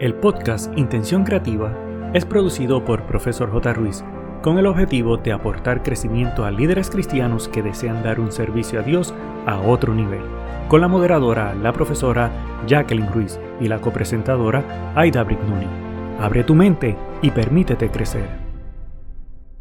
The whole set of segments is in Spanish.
El podcast Intención Creativa es producido por Profesor J. Ruiz con el objetivo de aportar crecimiento a líderes cristianos que desean dar un servicio a Dios a otro nivel, con la moderadora, la profesora Jacqueline Ruiz y la copresentadora Aida Brignoni. Abre tu mente y permítete crecer.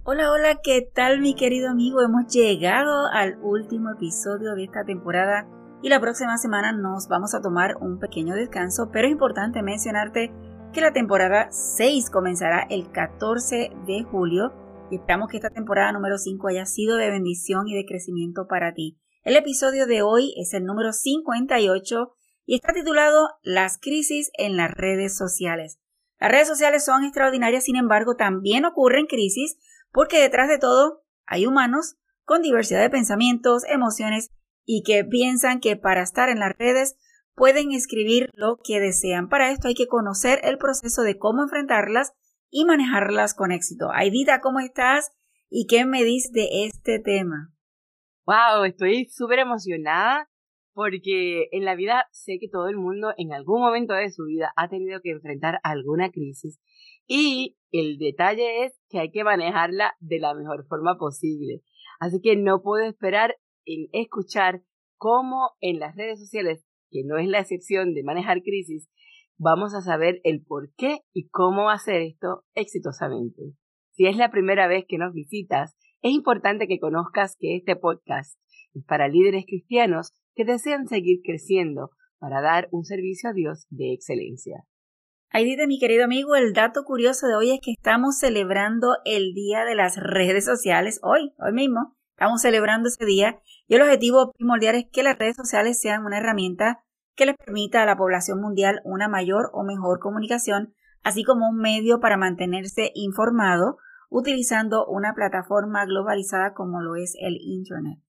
Hola, hola, ¿qué tal mi querido amigo? Hemos llegado al último episodio de esta temporada y la próxima semana nos vamos a tomar un pequeño descanso, pero es importante mencionarte que la temporada 6 comenzará el 14 de julio y esperamos que esta temporada número 5 haya sido de bendición y de crecimiento para ti. El episodio de hoy es el número 58 y está titulado Las crisis en las redes sociales. Las redes sociales son extraordinarias, sin embargo, también ocurren crisis porque detrás de todo hay humanos con diversidad de pensamientos, emociones y que piensan que para estar en las redes pueden escribir lo que desean. Para esto hay que conocer el proceso de cómo enfrentarlas y manejarlas con éxito. Aidita, ¿cómo estás? ¿Y qué me dices de este tema? Wow, estoy súper emocionada porque en la vida sé que todo el mundo en algún momento de su vida ha tenido que enfrentar alguna crisis y el detalle es que hay que manejarla de la mejor forma posible. Así que no puedo esperar en escuchar cómo en las redes sociales, que no es la excepción de manejar crisis, vamos a saber el por qué y cómo hacer esto exitosamente. Si es la primera vez que nos visitas, es importante que conozcas que este podcast es para líderes cristianos que desean seguir creciendo para dar un servicio a Dios de excelencia. Ahí mi querido amigo, el dato curioso de hoy es que estamos celebrando el Día de las Redes Sociales hoy, hoy mismo. Estamos celebrando ese día y el objetivo primordial es que las redes sociales sean una herramienta que les permita a la población mundial una mayor o mejor comunicación, así como un medio para mantenerse informado utilizando una plataforma globalizada como lo es el Internet.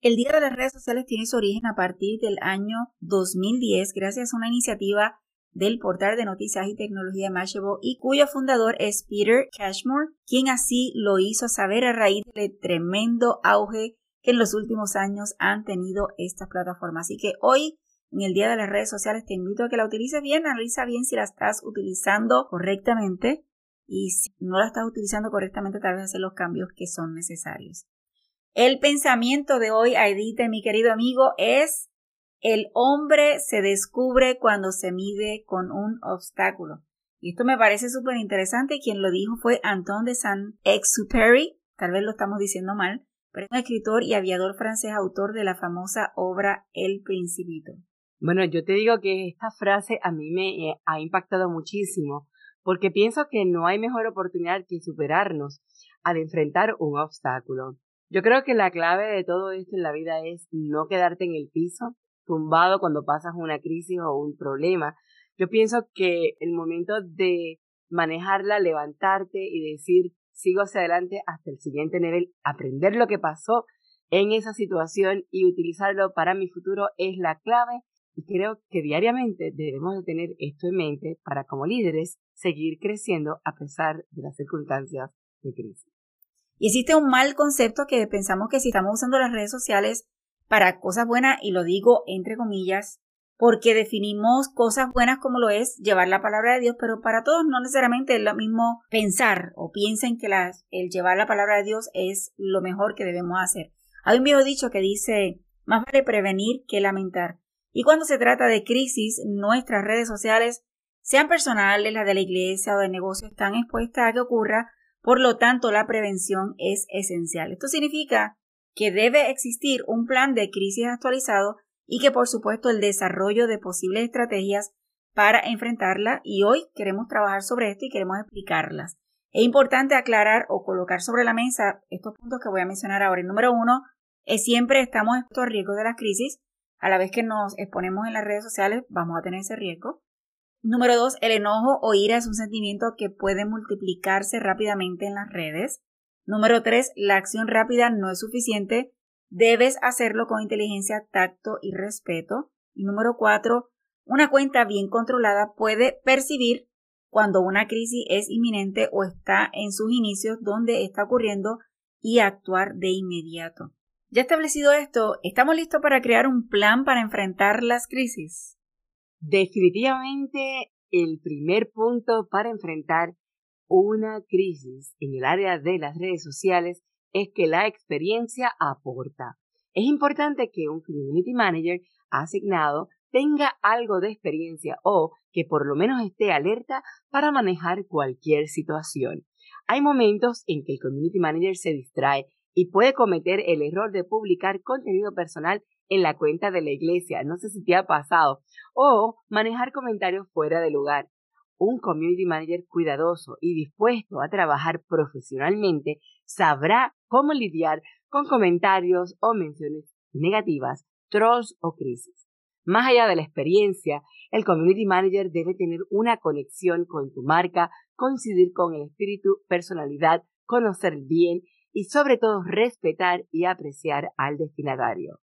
El Día de las Redes Sociales tiene su origen a partir del año 2010 gracias a una iniciativa del portal de noticias y tecnología Mashable y cuyo fundador es Peter Cashmore, quien así lo hizo saber a raíz del tremendo auge que en los últimos años han tenido estas plataformas. Así que hoy, en el Día de las Redes Sociales, te invito a que la utilices bien, analiza bien si la estás utilizando correctamente y si no la estás utilizando correctamente, tal vez hacer los cambios que son necesarios. El pensamiento de hoy, Aidita, mi querido amigo, es el hombre se descubre cuando se mide con un obstáculo. Y esto me parece súper interesante. Quien lo dijo fue Anton de Saint-Exupéry. Tal vez lo estamos diciendo mal, pero es un escritor y aviador francés, autor de la famosa obra El Principito. Bueno, yo te digo que esta frase a mí me eh, ha impactado muchísimo, porque pienso que no hay mejor oportunidad que superarnos al enfrentar un obstáculo. Yo creo que la clave de todo esto en la vida es no quedarte en el piso, tumbado cuando pasas una crisis o un problema. Yo pienso que el momento de manejarla, levantarte y decir, sigo hacia adelante hasta el siguiente nivel, aprender lo que pasó en esa situación y utilizarlo para mi futuro es la clave y creo que diariamente debemos de tener esto en mente para como líderes seguir creciendo a pesar de las circunstancias de crisis. Y existe un mal concepto que pensamos que si estamos usando las redes sociales para cosas buenas, y lo digo entre comillas, porque definimos cosas buenas como lo es llevar la palabra de Dios, pero para todos no necesariamente es lo mismo pensar o piensen que el llevar la palabra de Dios es lo mejor que debemos hacer. Hay un viejo dicho que dice, más vale prevenir que lamentar. Y cuando se trata de crisis, nuestras redes sociales, sean personales, las de la iglesia o de negocio, están expuestas a que ocurra, por lo tanto la prevención es esencial. Esto significa que debe existir un plan de crisis actualizado y que por supuesto el desarrollo de posibles estrategias para enfrentarla y hoy queremos trabajar sobre esto y queremos explicarlas. Es importante aclarar o colocar sobre la mesa estos puntos que voy a mencionar ahora. Número uno es siempre estamos expuestos a riesgo de las crisis. A la vez que nos exponemos en las redes sociales vamos a tener ese riesgo. Número dos, el enojo o ira es un sentimiento que puede multiplicarse rápidamente en las redes. Número 3. La acción rápida no es suficiente. Debes hacerlo con inteligencia, tacto y respeto. Y número 4. Una cuenta bien controlada puede percibir cuando una crisis es inminente o está en sus inicios donde está ocurriendo y actuar de inmediato. Ya establecido esto, ¿estamos listos para crear un plan para enfrentar las crisis? Definitivamente el primer punto para enfrentar una crisis en el área de las redes sociales es que la experiencia aporta. Es importante que un community manager asignado tenga algo de experiencia o que por lo menos esté alerta para manejar cualquier situación. Hay momentos en que el community manager se distrae y puede cometer el error de publicar contenido personal en la cuenta de la iglesia, no sé si te ha pasado, o manejar comentarios fuera de lugar. Un community manager cuidadoso y dispuesto a trabajar profesionalmente sabrá cómo lidiar con comentarios o menciones negativas, trolls o crisis. Más allá de la experiencia, el community manager debe tener una conexión con tu marca, coincidir con el espíritu, personalidad, conocer bien y sobre todo respetar y apreciar al destinatario.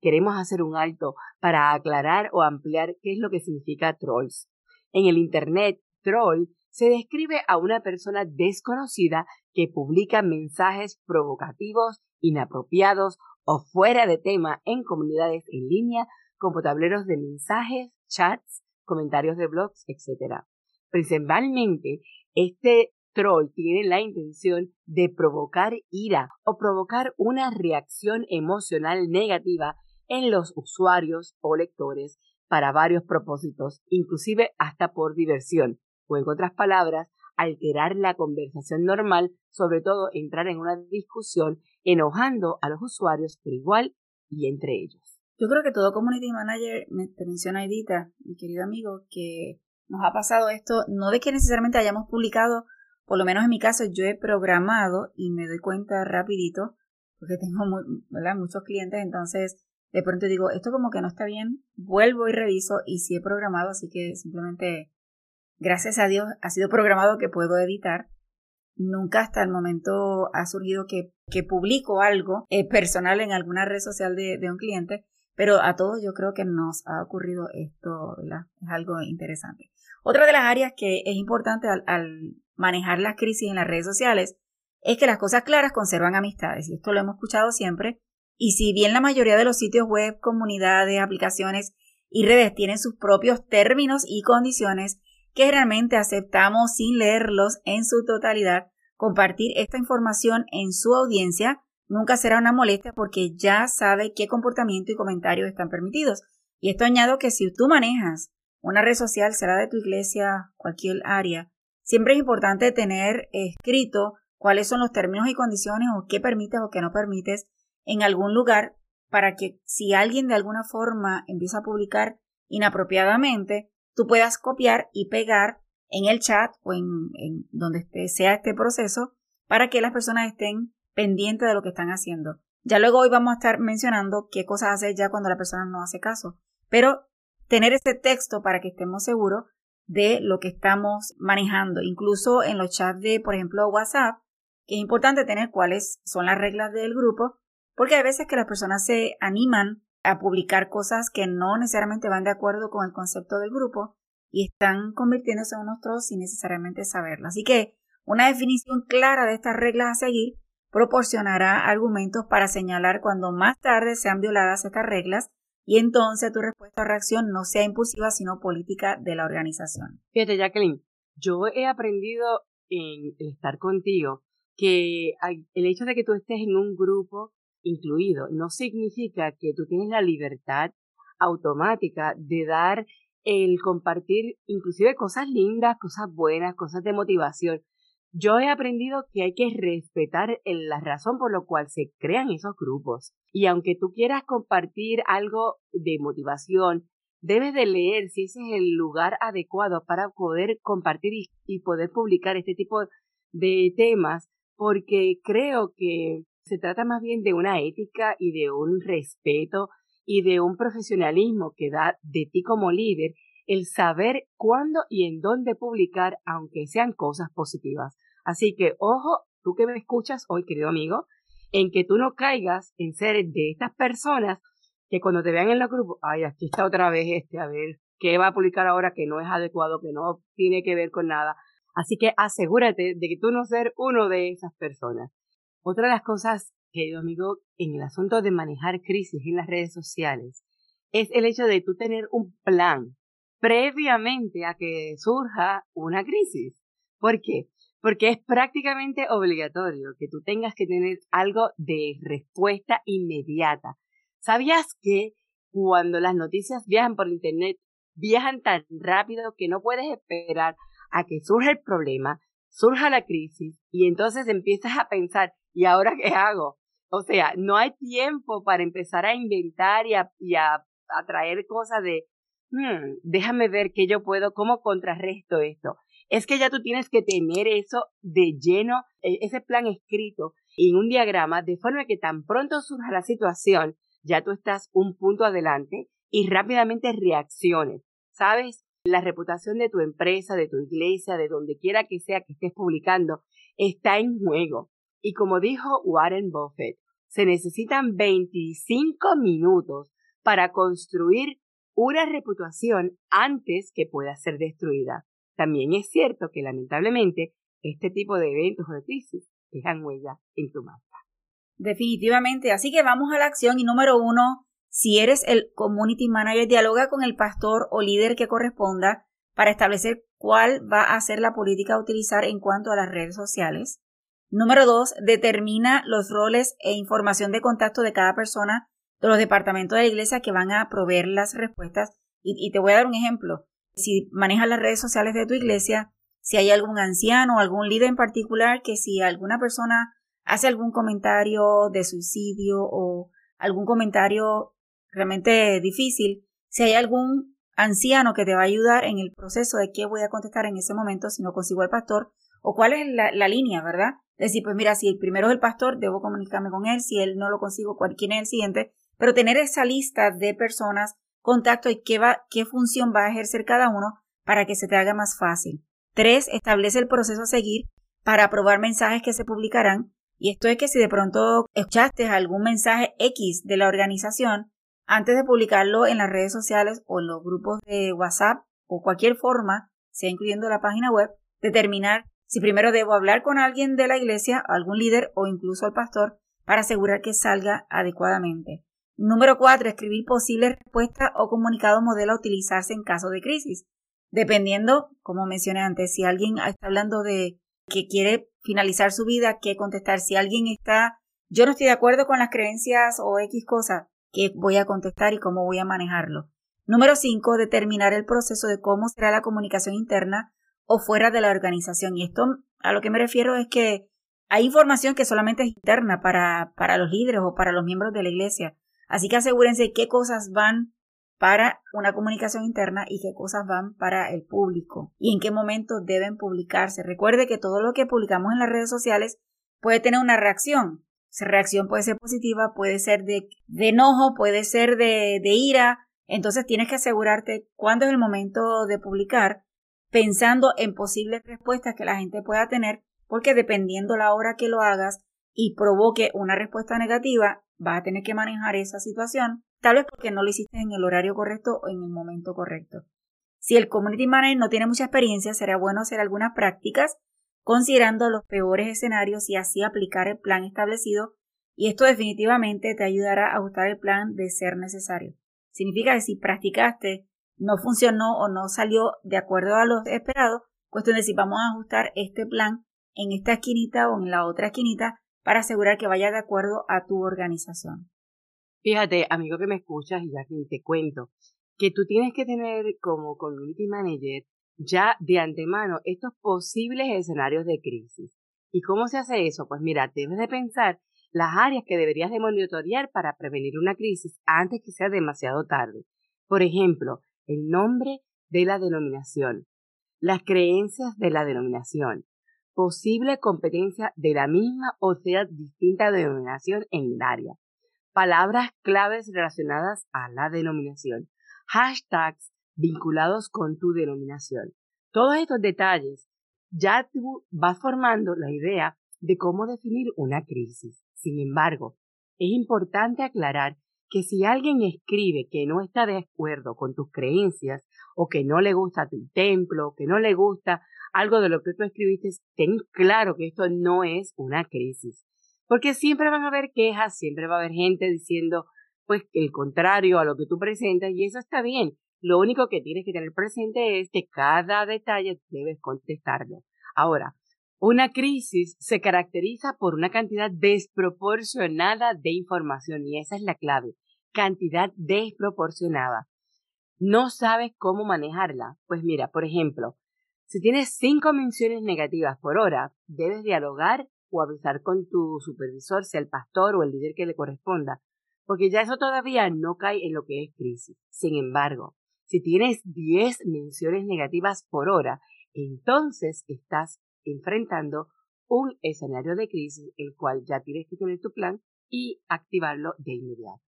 Queremos hacer un alto para aclarar o ampliar qué es lo que significa trolls. En el Internet, troll se describe a una persona desconocida que publica mensajes provocativos, inapropiados o fuera de tema en comunidades en línea como tableros de mensajes, chats, comentarios de blogs, etc. Principalmente, este troll tiene la intención de provocar ira o provocar una reacción emocional negativa en los usuarios o lectores para varios propósitos, inclusive hasta por diversión, o en otras palabras, alterar la conversación normal, sobre todo entrar en una discusión enojando a los usuarios por igual y entre ellos. Yo creo que todo community manager, te menciona Edita, mi querido amigo, que nos ha pasado esto, no de que necesariamente hayamos publicado, por lo menos en mi caso, yo he programado y me doy cuenta rapidito, porque tengo muchos clientes, entonces de pronto digo, esto como que no está bien, vuelvo y reviso y sí he programado, así que simplemente, gracias a Dios, ha sido programado que puedo editar. Nunca hasta el momento ha surgido que, que publico algo eh, personal en alguna red social de, de un cliente, pero a todos yo creo que nos ha ocurrido esto, ¿verdad? Es algo interesante. Otra de las áreas que es importante al, manejar las crisis en las redes sociales es que las cosas claras conservan amistades. Y esto lo hemos escuchado siempre. Y si bien la mayoría de los sitios web, comunidades, aplicaciones y redes tienen sus propios términos y condiciones que realmente aceptamos sin leerlos en su totalidad, compartir esta información en su audiencia nunca será una molestia porque ya sabe qué comportamiento y comentarios están permitidos. Y esto añado que si tú manejas una red social, será de tu iglesia, cualquier área, siempre es importante tener escrito cuáles son los términos y condiciones o qué permites o qué no permites en algún lugar para que si alguien de alguna forma empieza a publicar inapropiadamente, tú puedas copiar y pegar en el chat o en, donde sea este proceso para que las personas estén pendiente de lo que están haciendo. Ya luego hoy vamos a estar mencionando qué cosas hacer ya cuando la persona no hace caso. Pero tener ese texto para que estemos seguros de lo que estamos manejando. Incluso en los chats de, por ejemplo, WhatsApp, que es importante tener cuáles son las reglas del grupo, porque hay veces que las personas se animan a publicar cosas que no necesariamente van de acuerdo con el concepto del grupo y están convirtiéndose en unos trolls sin necesariamente saberlo. Así que una definición clara de estas reglas a seguir proporcionará argumentos para señalar cuando más tarde sean violadas estas reglas y entonces tu respuesta o reacción no sea impulsiva sino política de la organización. Fíjate, Jacqueline, yo he aprendido en estar contigo que el hecho de que tú estés en un grupo incluido no significa que tú tienes la libertad automática de dar el compartir inclusive cosas lindas, cosas buenas, cosas de motivación. Yo he aprendido que hay que respetar la razón por la cual se crean esos grupos. Y aunque tú quieras compartir algo de motivación, debes de leer si ese es el lugar adecuado para poder compartir y, poder publicar este tipo de temas, porque creo que se trata más bien de una ética y de un respeto y de un profesionalismo que da de ti como líder el saber cuándo y en dónde publicar, aunque sean cosas positivas. Así que, ojo, tú que me escuchas hoy, querido amigo, en que tú no caigas en ser de estas personas que cuando te vean en la grupo, ay, aquí está otra vez este, a ver, ¿qué va a publicar ahora que no es adecuado, que no tiene que ver con nada? Así que asegúrate de que tú no ser uno de esas personas. Otra de las cosas, querido amigo, en el asunto de manejar crisis en las redes sociales, es el hecho de tú tener un plan previamente a que surja una crisis. ¿Por qué? Porque es prácticamente obligatorio que tú tengas que tener algo de respuesta inmediata. ¿Sabías que cuando las noticias viajan por Internet, viajan tan rápido que no puedes esperar a que surja el problema, surja la crisis y entonces empiezas a pensar, ¿y ahora qué hago? O sea, no hay tiempo para empezar a inventar y a, y a, traer cosas de, hmm, déjame ver qué yo puedo, cómo contrarresto esto es que ya tú tienes que tener eso de lleno, e, ese plan escrito en un diagrama, de forma que tan pronto surja la situación, ya tú estás un punto adelante y rápidamente reacciones. ¿Sabes? La reputación de tu empresa, de tu iglesia, de donde quiera que sea que estés publicando, está en juego. Y como dijo Warren Buffett, se necesitan 25 minutos para construir una reputación antes que pueda ser destruida. También es cierto que lamentablemente este tipo de eventos o de crisis dejan huella en tu marca. Definitivamente, así que vamos a la acción y número uno, si eres el community manager, dialoga con el pastor o líder que corresponda para establecer cuál va a ser la política a utilizar en cuanto a las redes sociales. Número dos, determina los roles e información de contacto de cada persona de los departamentos de la iglesia que van a proveer las respuestas. Y, te voy a dar un ejemplo si manejas las redes sociales de tu iglesia, si hay algún anciano o algún líder en particular que si alguna persona hace algún comentario de suicidio o algún comentario realmente difícil, si hay algún anciano que te va a ayudar en el proceso de qué voy a contestar en ese momento si no consigo al pastor o cuál es la, la línea, ¿verdad? Decir, pues mira, si el primero es el pastor, debo comunicarme con él, si él no lo consigo, quién es el siguiente, pero tener esa lista de personas contacto y qué, va, qué función va a ejercer cada uno para que se te haga más fácil. Tres, establece el proceso a seguir para aprobar mensajes que se publicarán. Y esto es que si de pronto escuchaste algún mensaje X de la organización, antes de publicarlo en las redes sociales o en los grupos de WhatsApp o cualquier forma, sea incluyendo la página web, determinar si primero debo hablar con alguien de la iglesia, algún líder o incluso al pastor para asegurar que salga adecuadamente. Número 4. Escribir posibles respuestas o comunicado modelo a utilizarse en caso de crisis. Dependiendo, como mencioné antes, si alguien está hablando de que quiere finalizar su vida, qué contestar. Si alguien está, yo no estoy de acuerdo con las creencias o X cosa, qué voy a contestar y cómo voy a manejarlo. Número 5. Determinar el proceso de cómo será la comunicación interna o fuera de la organización. Y esto a lo que me refiero es que hay información que solamente es interna para, para los líderes o para los miembros de la iglesia. Así que asegúrense qué cosas van para una comunicación interna y qué cosas van para el público y en qué momento deben publicarse. Recuerde que todo lo que publicamos en las redes sociales puede tener una reacción. Esa reacción puede ser positiva, puede ser de, enojo, puede ser de, de ira. Entonces tienes que asegurarte cuándo es el momento de publicar pensando en posibles respuestas que la gente pueda tener porque dependiendo la hora que lo hagas y provoque una respuesta negativa, vas a tener que manejar esa situación, tal vez porque no lo hiciste en el horario correcto o en el momento correcto. Si el community manager no tiene mucha experiencia, será bueno hacer algunas prácticas considerando los peores escenarios y así aplicar el plan establecido y esto definitivamente te ayudará a ajustar el plan de ser necesario. Significa que si practicaste, no funcionó o no salió de acuerdo a lo esperado, cuestión de si vamos a ajustar este plan en esta esquinita o en la otra esquinita para asegurar que vaya de acuerdo a tu organización. Fíjate, amigo que me escuchas y ya que te cuento, que tú tienes que tener como community manager ya de antemano estos posibles escenarios de crisis. ¿Y cómo se hace eso? Pues mira, debes de pensar las áreas que deberías de monitorear para prevenir una crisis antes que sea demasiado tarde. Por ejemplo, el nombre de la denominación, las creencias de la denominación, posible competencia de la misma o sea distinta denominación en el área. Palabras claves relacionadas a la denominación. Hashtags vinculados con tu denominación. Todos estos detalles ya tú vas formando la idea de cómo definir una crisis. Sin embargo, es importante aclarar que si alguien escribe que no está de acuerdo con tus creencias o que no le gusta tu templo, que no le gusta algo de lo que tú escribiste, ten claro que esto no es una crisis. Porque siempre van a haber quejas, siempre va a haber gente diciendo, pues, el contrario a lo que tú presentas, y eso está bien. Lo único que tienes que tener presente es que cada detalle debes contestarlo. Ahora, una crisis se caracteriza por una cantidad desproporcionada de información y esa es la clave, cantidad desproporcionada. ¿No sabes cómo manejarla? Pues mira, por ejemplo, si tienes cinco menciones negativas por hora, debes dialogar o avisar con tu supervisor, sea el pastor o el líder que le corresponda, porque ya eso todavía no cae en lo que es crisis. Sin embargo, si tienes 10 menciones negativas por hora, entonces estás enfrentando un escenario de crisis, el cual ya tienes que tener tu plan y activarlo de inmediato.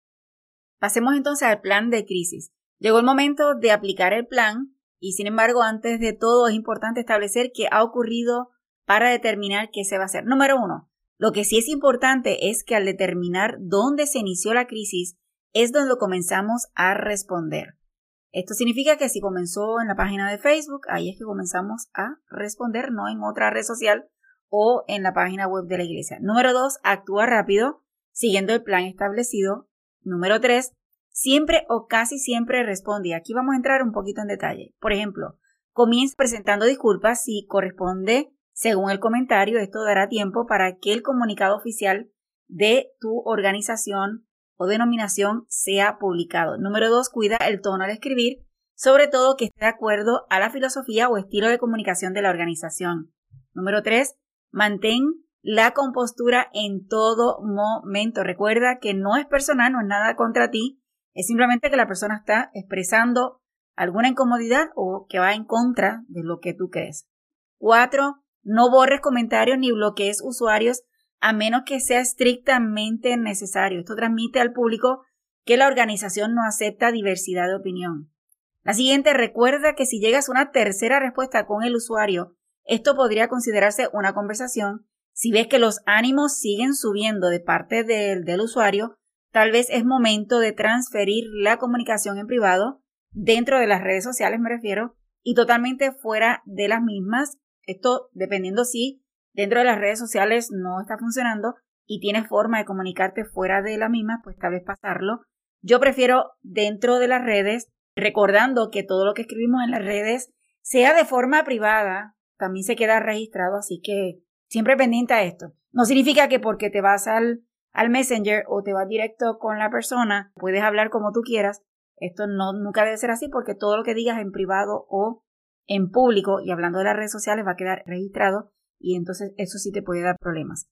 Pasemos entonces al plan de crisis. Llegó el momento de aplicar el plan y sin embargo antes de todo es importante establecer qué ha ocurrido para determinar qué se va a hacer. Número uno, lo que sí es importante es que al determinar dónde se inició la crisis es donde comenzamos a responder. Esto significa que si comenzó en la página de Facebook, ahí es que comenzamos a responder, no en otra red social o en la página web de la iglesia. Número dos, actúa rápido, siguiendo el plan establecido. Número tres, siempre o casi siempre responde. Aquí vamos a entrar un poquito en detalle. Por ejemplo, comienza presentando disculpas si corresponde según el comentario. Esto dará tiempo para que el comunicado oficial de tu organización o denominación sea publicado. Número dos, cuida el tono al escribir, sobre todo que esté de acuerdo a la filosofía o estilo de comunicación de la organización. Número tres, mantén la compostura en todo momento. Recuerda que no es personal, no es nada contra ti, es simplemente que la persona está expresando alguna incomodidad o que va en contra de lo que tú crees. Cuatro, no borres comentarios ni bloquees usuarios a menos que sea estrictamente necesario. Esto transmite al público que la organización no acepta diversidad de opinión. La siguiente, recuerda que si llegas a una tercera respuesta con el usuario, esto podría considerarse una conversación. Si ves que los ánimos siguen subiendo de parte del, del usuario, tal vez es momento de transferir la comunicación en privado dentro de las redes sociales, me refiero, y totalmente fuera de las mismas. Esto dependiendo si dentro de las redes sociales no está funcionando y tienes forma de comunicarte fuera de la misma, pues tal vez pasarlo. Yo prefiero dentro de las redes, recordando que todo lo que escribimos en las redes, sea de forma privada, también se queda registrado, así que siempre pendiente a esto. No significa que porque te vas al, al Messenger o te vas directo con la persona, puedes hablar como tú quieras. Esto no, nunca debe ser así porque todo lo que digas en privado o en público y hablando de las redes sociales va a quedar registrado y entonces eso sí te puede dar problemas.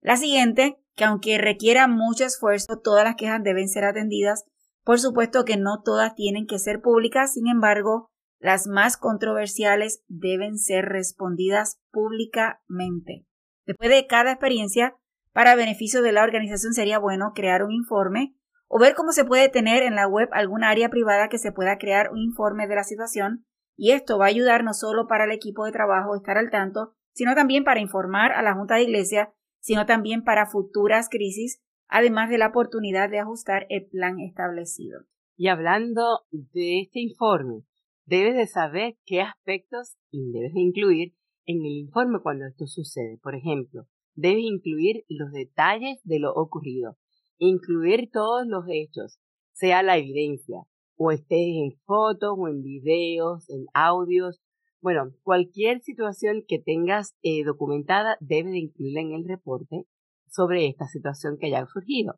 La siguiente, que aunque requiera mucho esfuerzo, todas las quejas deben ser atendidas. Por supuesto que no todas tienen que ser públicas, sin embargo, las más controversiales deben ser respondidas públicamente. Después de cada experiencia, para beneficio de la organización sería bueno crear un informe o ver cómo se puede tener en la web alguna área privada que se pueda crear un informe de la situación y esto va a ayudar no solo para el equipo de trabajo estar al tanto, sino también para informar a la Junta de Iglesia, sino también para futuras crisis, además de la oportunidad de ajustar el plan establecido. Y hablando de este informe, debes de saber qué aspectos debes de incluir en el informe cuando esto sucede. Por ejemplo, debes incluir los detalles de lo ocurrido, incluir todos los hechos, sea la evidencia, o estés en fotos o en videos, en audios, bueno, cualquier situación que tengas eh, documentada debe de incluirla en el reporte sobre esta situación que haya surgido.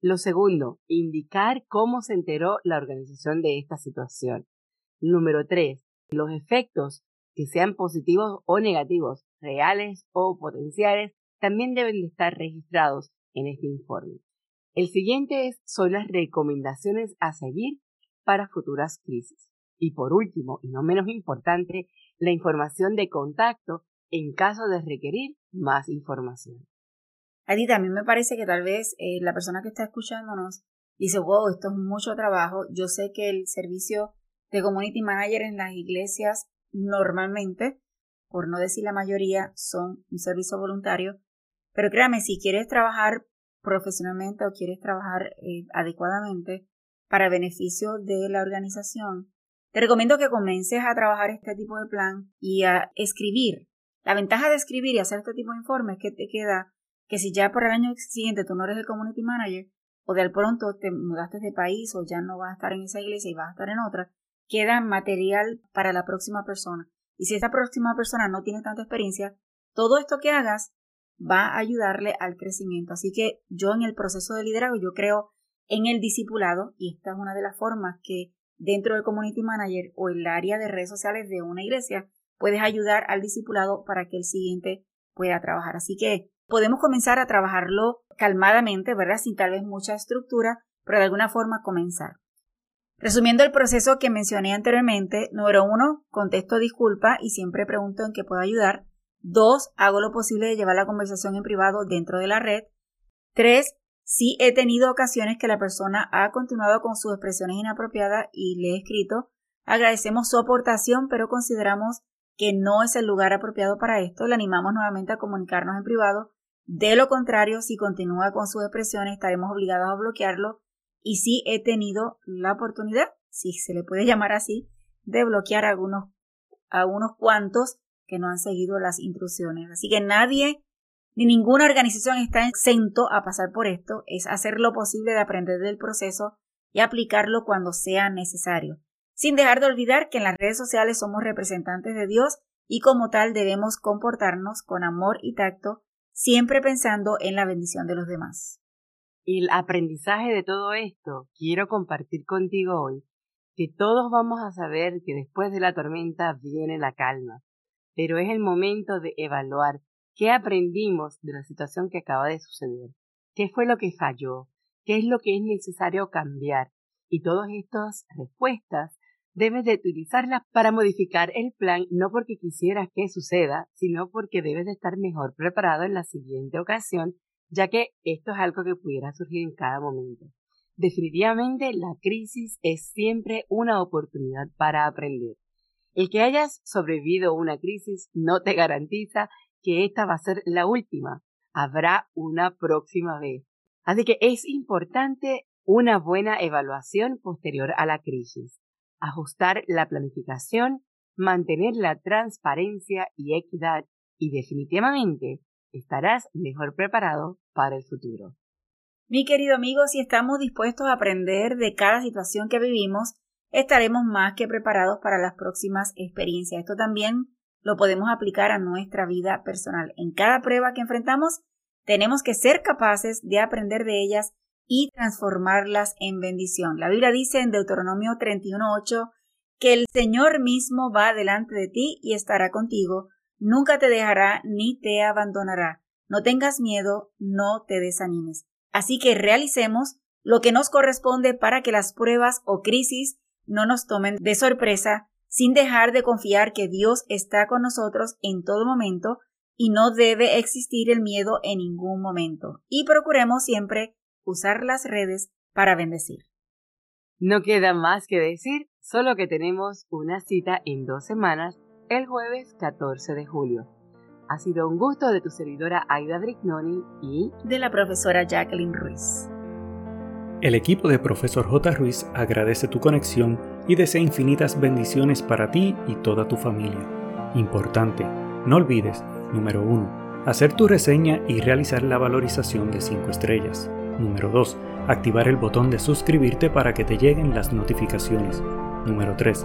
Lo segundo, indicar cómo se enteró la organización de esta situación. Número tres, los efectos que sean positivos o negativos, reales o potenciales, también deben de estar registrados en este informe. El siguiente son las recomendaciones a seguir para futuras crisis. Y por último, y no menos importante, la información de contacto en caso de requerir más información. A ti también me parece que tal vez eh, la persona que está escuchándonos dice, wow, esto es mucho trabajo. Yo sé que el servicio de community manager en las iglesias normalmente, por no decir la mayoría, son un servicio voluntario. Pero créame, si quieres trabajar profesionalmente o quieres trabajar eh, adecuadamente para beneficio de la organización, te recomiendo que comiences a trabajar este tipo de plan y a escribir. La ventaja de escribir y hacer este tipo de informes es que te queda que si ya por el año siguiente tú no eres el community manager o de pronto te mudaste de país o ya no vas a estar en esa iglesia y vas a estar en otra, queda material para la próxima persona. Y si esta próxima persona no tiene tanta experiencia, todo esto que hagas va a ayudarle al crecimiento. Así que yo en el proceso de liderazgo, yo creo en el discipulado y esta es una de las formas que dentro del community manager o el área de redes sociales de una iglesia puedes ayudar al discipulado para que el siguiente pueda trabajar. Así que podemos comenzar a trabajarlo calmadamente, ¿verdad? Sin tal vez mucha estructura, pero de alguna forma comenzar. Resumiendo el proceso que mencioné anteriormente, número uno, contesto disculpa y siempre pregunto en qué puedo ayudar. Dos, hago lo posible de llevar la conversación en privado dentro de la red. Tres, si he tenido ocasiones que la persona ha continuado con sus expresiones inapropiadas y le he escrito. Agradecemos su aportación, pero consideramos que no es el lugar apropiado para esto. Le animamos nuevamente a comunicarnos en privado. De lo contrario, si continúa con sus expresiones, estaremos obligados a bloquearlo. Y si he tenido la oportunidad, si se le puede llamar así, de bloquear a algunos, unos cuantos que no han seguido las instrucciones. Así que nadie ni ninguna organización está exento a pasar por esto. Es hacer lo posible de aprender del proceso y aplicarlo cuando sea necesario. Sin dejar de olvidar que en las redes sociales somos representantes de Dios y como tal debemos comportarnos con amor y tacto, siempre pensando en la bendición de los demás. El aprendizaje de todo esto quiero compartir contigo hoy, que todos vamos a saber que después de la tormenta viene la calma, pero es el momento de evaluar qué aprendimos de la situación que acaba de suceder, qué fue lo que falló, qué es lo que es necesario cambiar, y todas estas respuestas debes de utilizarlas para modificar el plan no porque quisieras que suceda, sino porque debes de estar mejor preparado en la siguiente ocasión, ya que esto es algo que pudiera surgir en cada momento. Definitivamente la crisis es siempre una oportunidad para aprender. El que hayas sobrevivido a una crisis no te garantiza que esta va a ser la última. Habrá una próxima vez. Así que es importante una buena evaluación posterior a la crisis ajustar la planificación, mantener la transparencia y equidad y definitivamente estarás mejor preparado para el futuro. Mi querido amigo, si estamos dispuestos a aprender de cada situación que vivimos, estaremos más que preparados para las próximas experiencias. Esto también lo podemos aplicar a nuestra vida personal. En cada prueba que enfrentamos, tenemos que ser capaces de aprender de ellas y transformarlas en bendición. La Biblia dice en Deuteronomio 31.8 que el Señor mismo va delante de ti y estará contigo, nunca te dejará ni te abandonará. No tengas miedo, no te desanimes. Así que realicemos lo que nos corresponde para que las pruebas o crisis no nos tomen de sorpresa, sin dejar de confiar que Dios está con nosotros en todo momento y no debe existir el miedo en ningún momento. Y procuremos siempre usar las redes para bendecir. No queda más que decir, solo que tenemos una cita en dos semanas, el jueves 14 de julio. Ha sido un gusto de tu servidora Aida Brignoni y de la profesora Jacqueline Ruiz. El equipo de Profesor J. Ruiz agradece tu conexión y desea infinitas bendiciones para ti y toda tu familia. Importante, no olvides, número 1, hacer tu reseña y realizar la valorización de 5 estrellas. Número 2. Activar el botón de suscribirte para que te lleguen las notificaciones. Número 3.